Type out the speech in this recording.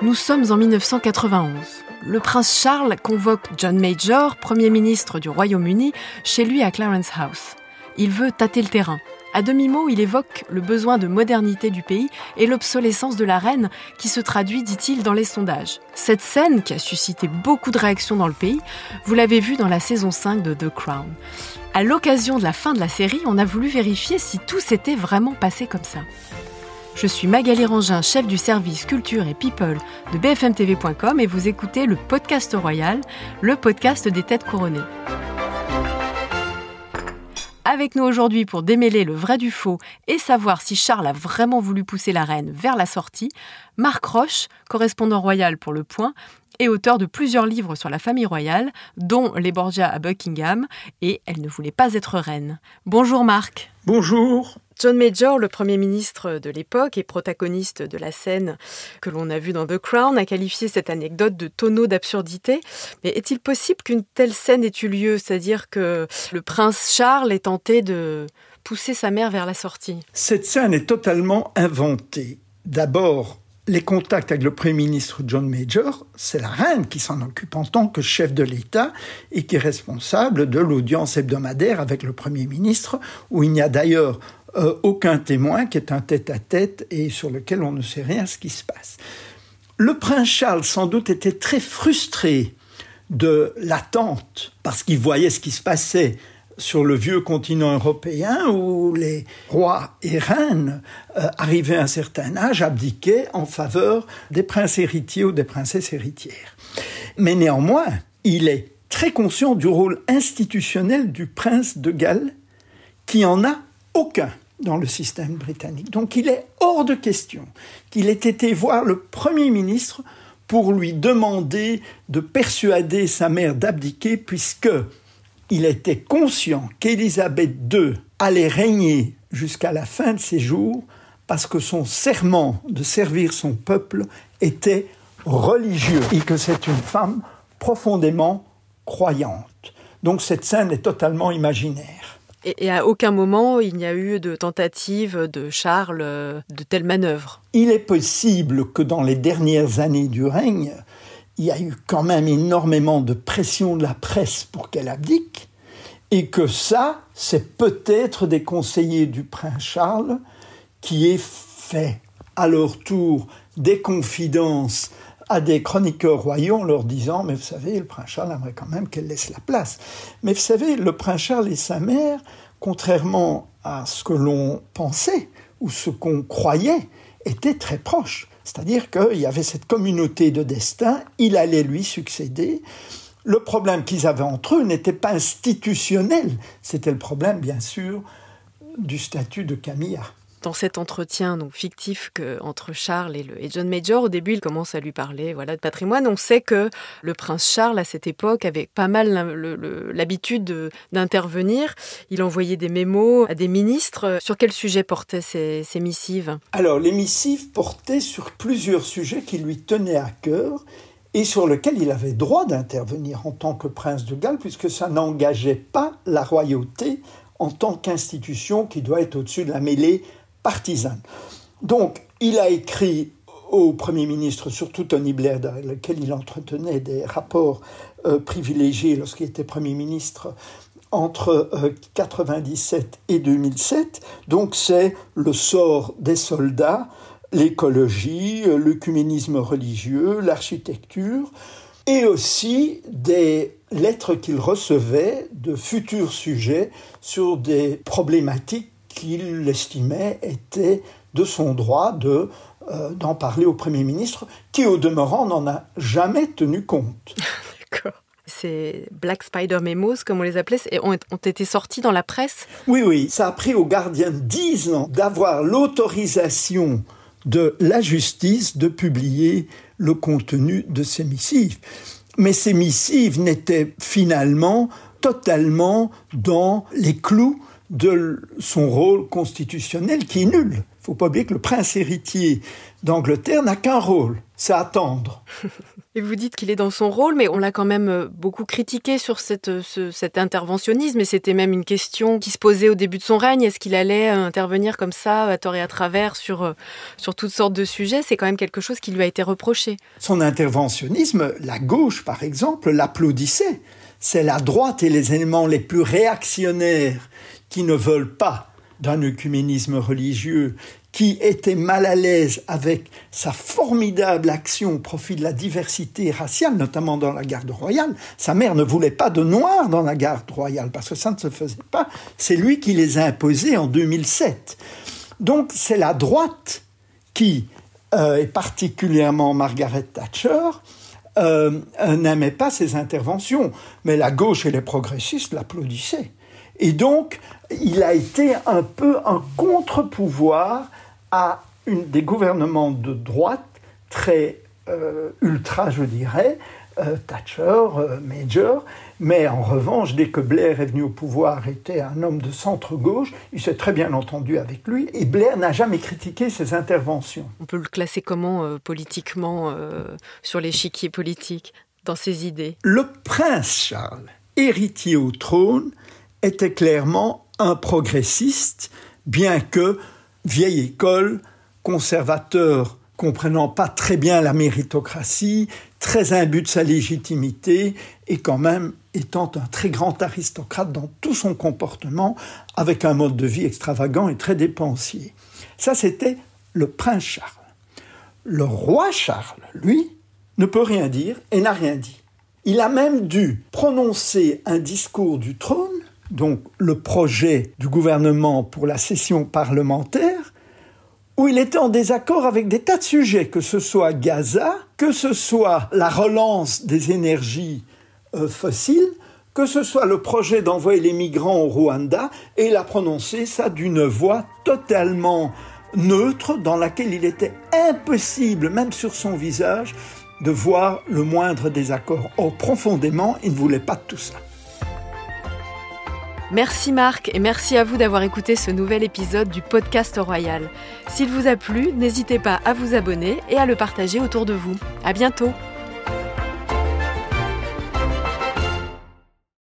Nous sommes en 1991. Le prince Charles convoque John Major, Premier ministre du Royaume-Uni, chez lui à Clarence House. Il veut tâter le terrain. À demi-mot, il évoque le besoin de modernité du pays et l'obsolescence de la reine qui se traduit, dit-il, dans les sondages. Cette scène, qui a suscité beaucoup de réactions dans le pays, vous l'avez vue dans la saison 5 de The Crown. À l'occasion de la fin de la série, on a voulu vérifier si tout s'était vraiment passé comme ça. Je suis Magali Rangin, chef du service culture et people de bfmtv.com et vous écoutez le podcast royal, le podcast des têtes couronnées. Avec nous aujourd'hui pour démêler le vrai du faux et savoir si Charles a vraiment voulu pousser la reine vers la sortie, Marc Roche, correspondant royal pour Le Point et auteur de plusieurs livres sur la famille royale, dont Les Borgia à Buckingham et Elle ne voulait pas être reine. Bonjour Marc. Bonjour. John Major, le Premier ministre de l'époque et protagoniste de la scène que l'on a vue dans The Crown, a qualifié cette anecdote de tonneau d'absurdité. Mais est-il possible qu'une telle scène ait eu lieu? C'est-à-dire que le prince Charles ait tenté de pousser sa mère vers la sortie? Cette scène est totalement inventée. D'abord, les contacts avec le Premier ministre John Major, c'est la reine qui s'en occupe en tant que chef de l'État et qui est responsable de l'audience hebdomadaire avec le Premier ministre, où il n'y a d'ailleurs euh, aucun témoin qui est un tête-à-tête et sur lequel on ne sait rien ce qui se passe. Le prince Charles, sans doute, était très frustré de l'attente, parce qu'il voyait ce qui se passait sur le vieux continent européen où les rois et reines, euh, arrivés à un certain âge, abdiquaient en faveur des princes héritiers ou des princesses héritières. Mais néanmoins, il est très conscient du rôle institutionnel du prince de Galles, qui en a aucun dans le système britannique. Donc il est hors de question qu'il ait été voir le Premier ministre pour lui demander de persuader sa mère d'abdiquer puisque il était conscient qu'Élisabeth II allait régner jusqu'à la fin de ses jours parce que son serment de servir son peuple était religieux et que c'est une femme profondément croyante. Donc cette scène est totalement imaginaire. Et, à aucun moment, il n'y a eu de tentative de Charles de telle manœuvre. Il est possible que dans les dernières années du règne, il y a eu quand même énormément de pression de la presse pour qu'elle abdique, et que ça, c'est peut-être des conseillers du prince Charles qui aient fait à leur tour des confidences à des chroniqueurs royaux en leur disant Mais vous savez, le prince Charles aimerait quand même qu'elle laisse la place. Mais vous savez, le prince Charles et sa mère, contrairement à ce que l'on pensait ou ce qu'on croyait, étaient très proches. C'est-à-dire qu'il y avait cette communauté de destin, il allait lui succéder. Le problème qu'ils avaient entre eux n'était pas institutionnel, c'était le problème, bien sûr, du statut de Camilla dans cet entretien donc fictif que, entre Charles et, le, et, John Major, au début, il commence à lui parler voilà, de patrimoine. On sait que le prince Charles, à cette époque, avait pas mal l'habitude d'intervenir. Il envoyait des mémos à des ministres. Sur quel sujet portaient ces, ces missives? Alors, les missives portaient sur plusieurs sujets qui lui tenaient à cœur et sur lesquels il avait droit d'intervenir en tant que prince de Galles, puisque ça n'engageait pas la royauté en tant qu'institution qui doit être au-dessus de la mêlée partisane. Donc, il a écrit au Premier ministre, surtout Tony Blair, avec lequel il entretenait des rapports euh, privilégiés lorsqu'il était Premier ministre entre 1997 euh, et 2007. Donc c'est le sort des soldats, l'écologie, euh, l'œcuménisme religieux, l'architecture, et aussi des lettres qu'il recevait de futurs sujets sur des problématiques qu'il estimait était de son droit de euh, d'en parler au Premier ministre, qui au demeurant n'en a jamais tenu compte. D'accord. Ces Black Spider Memos, comme on les appelait, ont, ont été sortis dans la presse? Oui, oui. Ça a pris au gardien dix ans d'avoir l'autorisation de la justice de publier le contenu de ces missives. Mais ces missives n'étaient finalement totalement dans les clous de son rôle constitutionnel qui est nul. Il faut pas oublier que le prince héritier d'Angleterre n'a qu'un rôle, c'est attendre. Et vous dites qu'il est dans son rôle, mais on l'a quand même euh, beaucoup critiqué sur cette, ce, cet interventionnisme, et c'était même une question qui se posait au début de son règne. Est-ce qu'il allait euh, intervenir comme ça, à tort et à travers, sur, euh, sur toutes sortes de sujets? C'est quand même quelque chose qui lui a été reproché. Son interventionnisme, la gauche, par exemple, l'applaudissait. C'est la droite et les éléments les plus réactionnaires qui ne veulent pas d'un œcuménisme religieux qui était mal à l'aise avec sa formidable action au profit de la diversité raciale, notamment dans la garde royale. Sa mère ne voulait pas de noirs dans la garde royale parce que ça ne se faisait pas. C'est lui qui les a imposés en 2007. Donc c'est la droite qui, euh, et particulièrement Margaret Thatcher, euh, n'aimait pas ces interventions, mais la gauche et les progressistes l'applaudissaient. Et donc, il a été un peu un contre-pouvoir à une, des gouvernements de droite très euh, ultra, je dirais, euh, Thatcher, euh, Major, mais en revanche, dès que Blair est venu au pouvoir, était un homme de centre-gauche, il s'est très bien entendu avec lui, et Blair n'a jamais critiqué ses interventions. On peut le classer comment politiquement sur l'échiquier politique, dans ses idées? Le prince Charles, héritier au trône, était clairement un progressiste, bien que vieille école, conservateur, comprenant pas très bien la méritocratie, très imbu de sa légitimité et quand même étant un très grand aristocrate dans tout son comportement, avec un mode de vie extravagant et très dépensier. Ça, c'était le prince Charles. Le roi Charles, lui, ne peut rien dire et n'a rien dit. Il a même dû prononcer un discours du trône donc le projet du gouvernement pour la session parlementaire, où il était en désaccord avec des tas de sujets, que ce soit Gaza, que ce soit la relance des énergies euh, fossiles, que ce soit le projet d'envoyer les migrants au Rwanda, et il a prononcé ça d'une voix totalement neutre, dans laquelle il était impossible, même sur son visage, de voir le moindre désaccord. Or, profondément, il ne voulait pas de tout ça. Merci Marc et merci à vous d'avoir écouté ce nouvel épisode du podcast Royal. S'il vous a plu, n'hésitez pas à vous abonner et à le partager autour de vous. À bientôt!